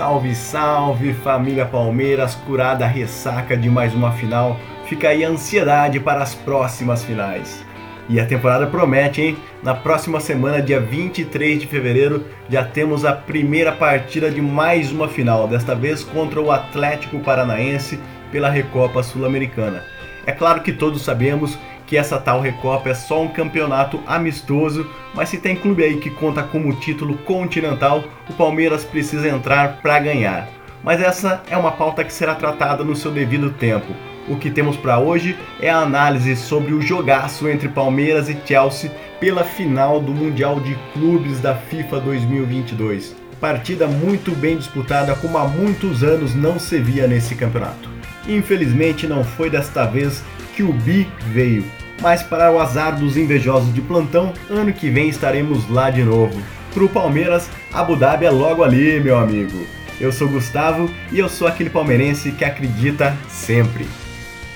Salve, salve família Palmeiras, curada a ressaca de mais uma final. Fica aí a ansiedade para as próximas finais. E a temporada promete, hein? Na próxima semana, dia 23 de fevereiro, já temos a primeira partida de mais uma final, desta vez contra o Atlético Paranaense pela Recopa Sul-Americana. É claro que todos sabemos que essa tal Recopa é só um campeonato amistoso, mas se tem clube aí que conta como título continental, o Palmeiras precisa entrar para ganhar. Mas essa é uma pauta que será tratada no seu devido tempo. O que temos para hoje é a análise sobre o jogaço entre Palmeiras e Chelsea pela final do Mundial de Clubes da FIFA 2022. Partida muito bem disputada, como há muitos anos não se via nesse campeonato. Infelizmente não foi desta vez que o Bi veio, mas para o azar dos invejosos de plantão, ano que vem estaremos lá de novo. Pro Palmeiras, Abu Dhabi é logo ali, meu amigo. Eu sou Gustavo e eu sou aquele palmeirense que acredita sempre.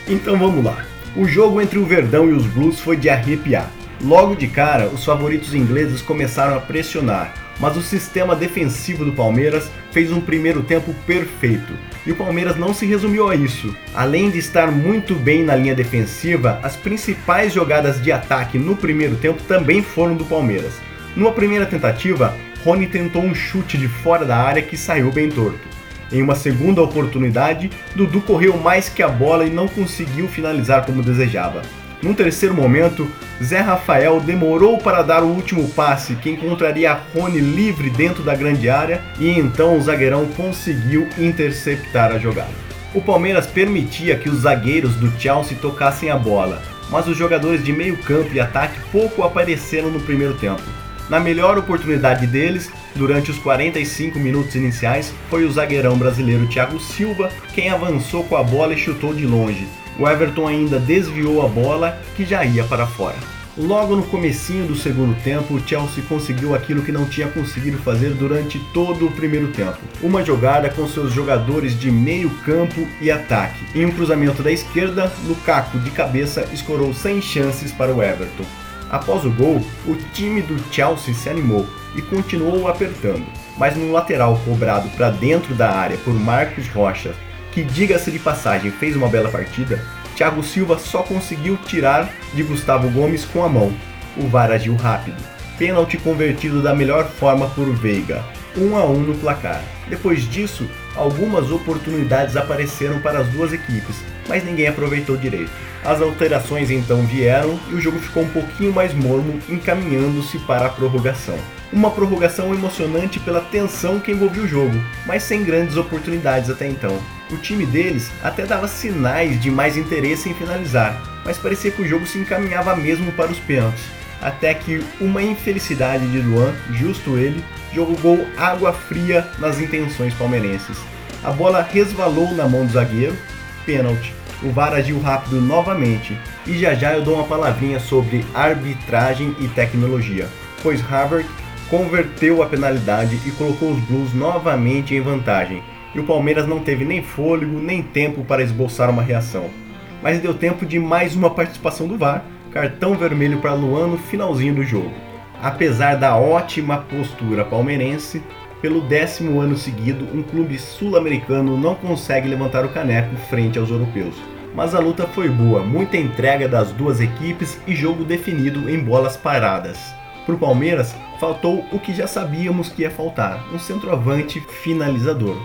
Então vamos lá. O jogo entre o Verdão e os Blues foi de arrepiar. Logo de cara, os favoritos ingleses começaram a pressionar, mas o sistema defensivo do Palmeiras fez um primeiro tempo perfeito. E o Palmeiras não se resumiu a isso. Além de estar muito bem na linha defensiva, as principais jogadas de ataque no primeiro tempo também foram do Palmeiras. Numa primeira tentativa, Rony tentou um chute de fora da área que saiu bem torto. Em uma segunda oportunidade, Dudu correu mais que a bola e não conseguiu finalizar como desejava. Num terceiro momento, Zé Rafael demorou para dar o último passe que encontraria Rony livre dentro da grande área e então o zagueirão conseguiu interceptar a jogada. O Palmeiras permitia que os zagueiros do Chelsea tocassem a bola, mas os jogadores de meio campo e ataque pouco apareceram no primeiro tempo. Na melhor oportunidade deles, durante os 45 minutos iniciais, foi o zagueirão brasileiro Thiago Silva quem avançou com a bola e chutou de longe, o Everton ainda desviou a bola que já ia para fora. Logo no comecinho do segundo tempo, o Chelsea conseguiu aquilo que não tinha conseguido fazer durante todo o primeiro tempo. Uma jogada com seus jogadores de meio campo e ataque. Em um cruzamento da esquerda, Lukaku de cabeça escorou sem chances para o Everton. Após o gol, o time do Chelsea se animou e continuou apertando, mas no lateral cobrado para dentro da área por Marcos Rocha que, diga-se de passagem, fez uma bela partida, Thiago Silva só conseguiu tirar de Gustavo Gomes com a mão. O VAR agiu rápido. Pênalti convertido da melhor forma por Veiga, 1 a 1 no placar. Depois disso, algumas oportunidades apareceram para as duas equipes, mas ninguém aproveitou direito. As alterações então vieram e o jogo ficou um pouquinho mais morno, encaminhando-se para a prorrogação. Uma prorrogação emocionante pela tensão que envolvia o jogo, mas sem grandes oportunidades até então. O time deles até dava sinais de mais interesse em finalizar, mas parecia que o jogo se encaminhava mesmo para os pênaltis. Até que uma infelicidade de Luan, justo ele, jogou água fria nas intenções palmeirenses. A bola resvalou na mão do zagueiro, pênalti. O VAR agiu rápido novamente, e já já eu dou uma palavrinha sobre arbitragem e tecnologia, pois Harvard converteu a penalidade e colocou os Blues novamente em vantagem, e o Palmeiras não teve nem fôlego nem tempo para esboçar uma reação. Mas deu tempo de mais uma participação do VAR, cartão vermelho para Luan no finalzinho do jogo. Apesar da ótima postura palmeirense, pelo décimo ano seguido, um clube sul-americano não consegue levantar o caneco frente aos europeus. Mas a luta foi boa, muita entrega das duas equipes e jogo definido em bolas paradas. Para o Palmeiras, faltou o que já sabíamos que ia faltar: um centroavante finalizador.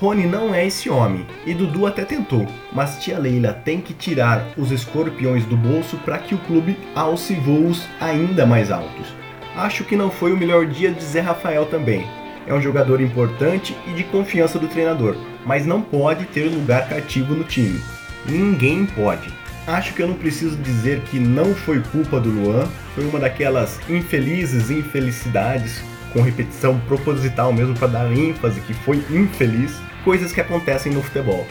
Rony não é esse homem, e Dudu até tentou, mas tia Leila tem que tirar os escorpiões do bolso para que o clube alce voos ainda mais altos. Acho que não foi o melhor dia de Zé Rafael também. É um jogador importante e de confiança do treinador, mas não pode ter lugar cativo no time. Ninguém pode. Acho que eu não preciso dizer que não foi culpa do Luan, foi uma daquelas infelizes infelicidades, com repetição proposital mesmo para dar ênfase que foi infeliz coisas que acontecem no futebol.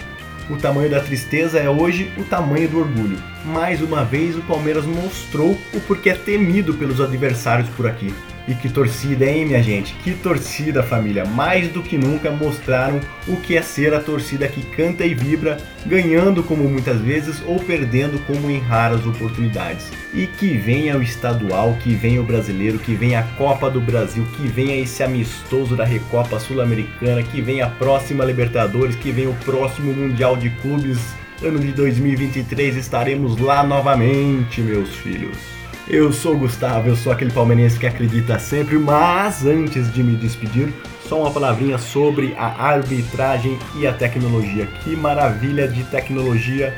O tamanho da tristeza é hoje o tamanho do orgulho. Mais uma vez, o Palmeiras mostrou o porquê é temido pelos adversários por aqui. E que torcida, hein, minha gente? Que torcida, família! Mais do que nunca mostraram o que é ser a torcida que canta e vibra, ganhando como muitas vezes ou perdendo como em raras oportunidades. E que venha o estadual, que venha o brasileiro, que venha a Copa do Brasil, que venha esse amistoso da Recopa Sul-Americana, que venha a próxima Libertadores, que venha o próximo Mundial de Clubes. Ano de 2023 estaremos lá novamente, meus filhos. Eu sou o Gustavo, eu sou aquele palmeirense que acredita sempre, mas antes de me despedir, só uma palavrinha sobre a arbitragem e a tecnologia. Que maravilha de tecnologia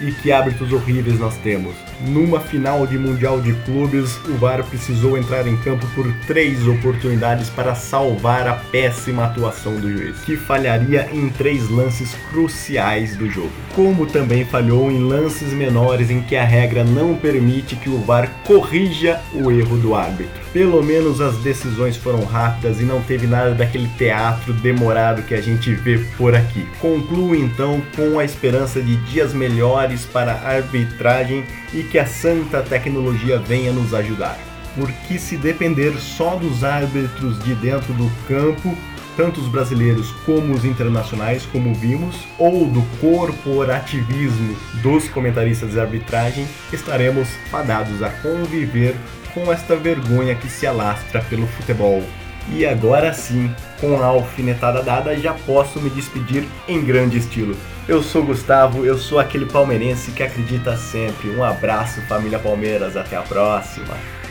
e que hábitos horríveis nós temos. Numa final de Mundial de Clubes, o VAR precisou entrar em campo por três oportunidades para salvar a péssima atuação do juiz, que falharia em três lances cruciais do jogo. Como também falhou em lances menores em que a regra não permite que o VAR corrija o erro do árbitro. Pelo menos as decisões foram rápidas e não teve nada daquele teatro demorado que a gente vê por aqui. Concluo então com a esperança de dias melhores para a arbitragem e que a santa tecnologia venha nos ajudar. Porque se depender só dos árbitros de dentro do campo, tanto os brasileiros como os internacionais, como vimos, ou do corporativismo dos comentaristas de arbitragem, estaremos fadados a conviver com esta vergonha que se alastra pelo futebol. E agora sim, com a alfinetada dada, já posso me despedir em grande estilo. Eu sou Gustavo, eu sou aquele palmeirense que acredita sempre. Um abraço, família Palmeiras, até a próxima.